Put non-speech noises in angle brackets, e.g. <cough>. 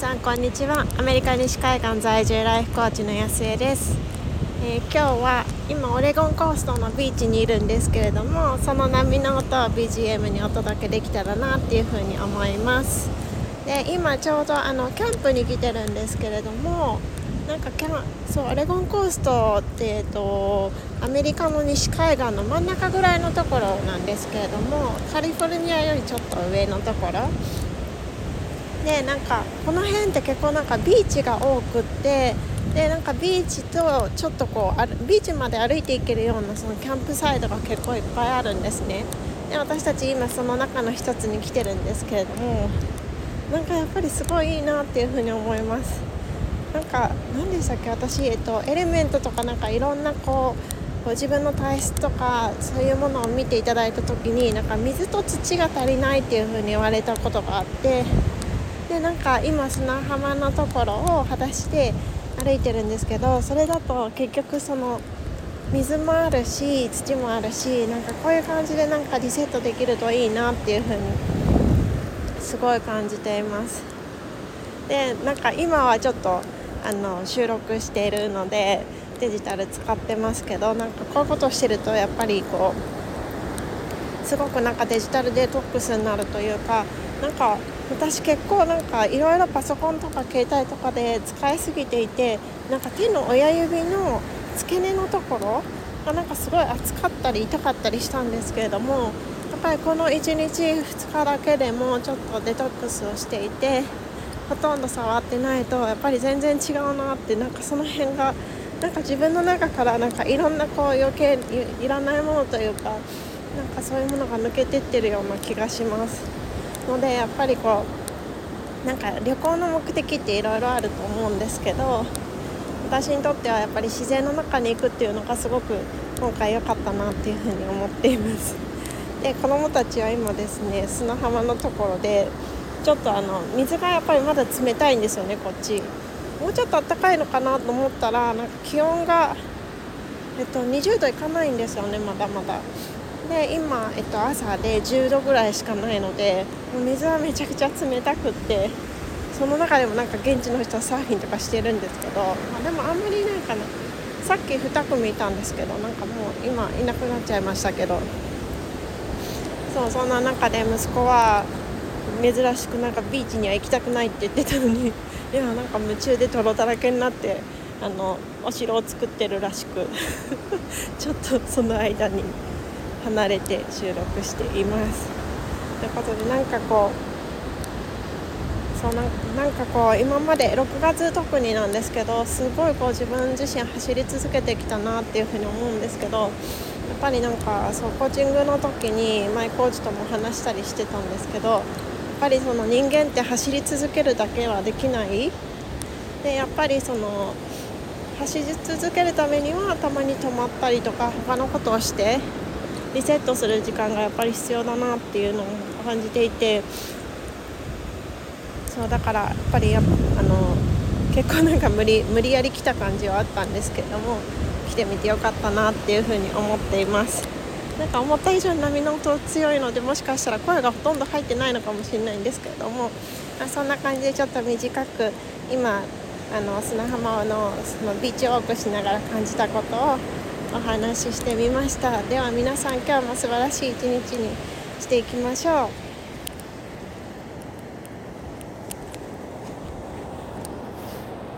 さんこんにちは。アメリカ西海岸在住ライフコーチの安江です、えー、今日は今オレゴンコーストのビーチにいるんですけれどもその波の音を BGM にお届けできたらなっていうふうに思います。で今ちょうどあのキャンプに来てるんですけれどもなんかキャそうオレゴンコーストって、えっと、アメリカの西海岸の真ん中ぐらいのところなんですけれどもカリフォルニアよりちょっと上のところ。でなんかこの辺って結構なんかビーチが多くってでなんかビーチとちょっとこうあビーチまで歩いていけるようなそのキャンプサイドが結構いっぱいあるんですね。で私たち今その中の一つに来てるんですけれどもなんかやっぱりすごいいいなっていうふうに思います。なんか何でしたっけ？私、えっと、エレメントとかなんかいろんなこうご自分の体質とかそういうものを見ていただいた時になんか水と土が足りないっていう風に言われたことがあってでなんか今砂浜のところを裸足で歩いてるんですけどそれだと結局その水もあるし土もあるしなんかこういう感じでなんかリセットできるといいなっていう風にすごい感じています。でなんか今はちょっとあの収録しているのでデジタル使ってますけどなんかこういうことしてるとやっぱりこうすごくなんかデジタルデトックスになるというかなんか私結構なんかいろいろパソコンとか携帯とかで使いすぎていてなんか手の親指の付け根のところがなんかすごい熱かったり痛かったりしたんですけれどもやっぱりこの1日2日だけでもちょっとデトックスをしていてほとんど触ってないとやっぱり全然違うなってなんかその辺がなんか自分の中からなんかいろんなこう余計いらないものというかなんかそういうものが抜けてってるような気がします。のでやっぱりこうなんか旅行の目的っていろいろあると思うんですけど私にとってはやっぱり自然の中に行くっていうのがすごく今回良かったなっていうふうに思っています。<laughs> で子供たちは今ですね砂浜のところでちょっとあの水がやっぱりまだ冷たいんですよねこっち。もうちょっと暖かいのかなと思ったらなんか気温がえっと20度いかないんですよねまだまだ。で今、えっと、朝で10度ぐらいしかないので水はめちゃくちゃ冷たくってその中でもなんか現地の人はサーフィンとかしてるんですけど、まあ、でもあんまりなんかなさっき2組いたんですけどなんかもう今いなくなっちゃいましたけど。そうそんな中で息子は珍しくなんかビーチには行きたくないって言ってたのに <laughs> いやなんか夢中で泥だらけになってあのお城を作ってるらしく <laughs> ちょっとその間に。離れて収録しています。ということでなんかこうそうなんかこう今まで6月特になんですけどすごいこう自分自身走り続けてきたなっていうふうに思うんですけどやっぱりなんかそうコーチングの時にマイコーチとも話したりしてたんですけどやっぱりその人間って走り続けるだけはできない。でやっぱりその走り続けるためにはたまに止まったりとか他のことをしてリセットする時間がやっぱり必要だなっていうのを感じていてそうだからやっぱりあの結構なんか無理無理やり来た感じはあったんですけども来てみてよかったなっていうふうに思っています。なんか思った以上に波の音強いのでもしかしたら声がほとんど入ってないのかもしれないんですけれどもそんな感じでちょっと短く今あの砂浜のそのビーチウォークしながら感じたことをお話ししてみました。では皆さん今日も素晴らしい一日にしていきましょう。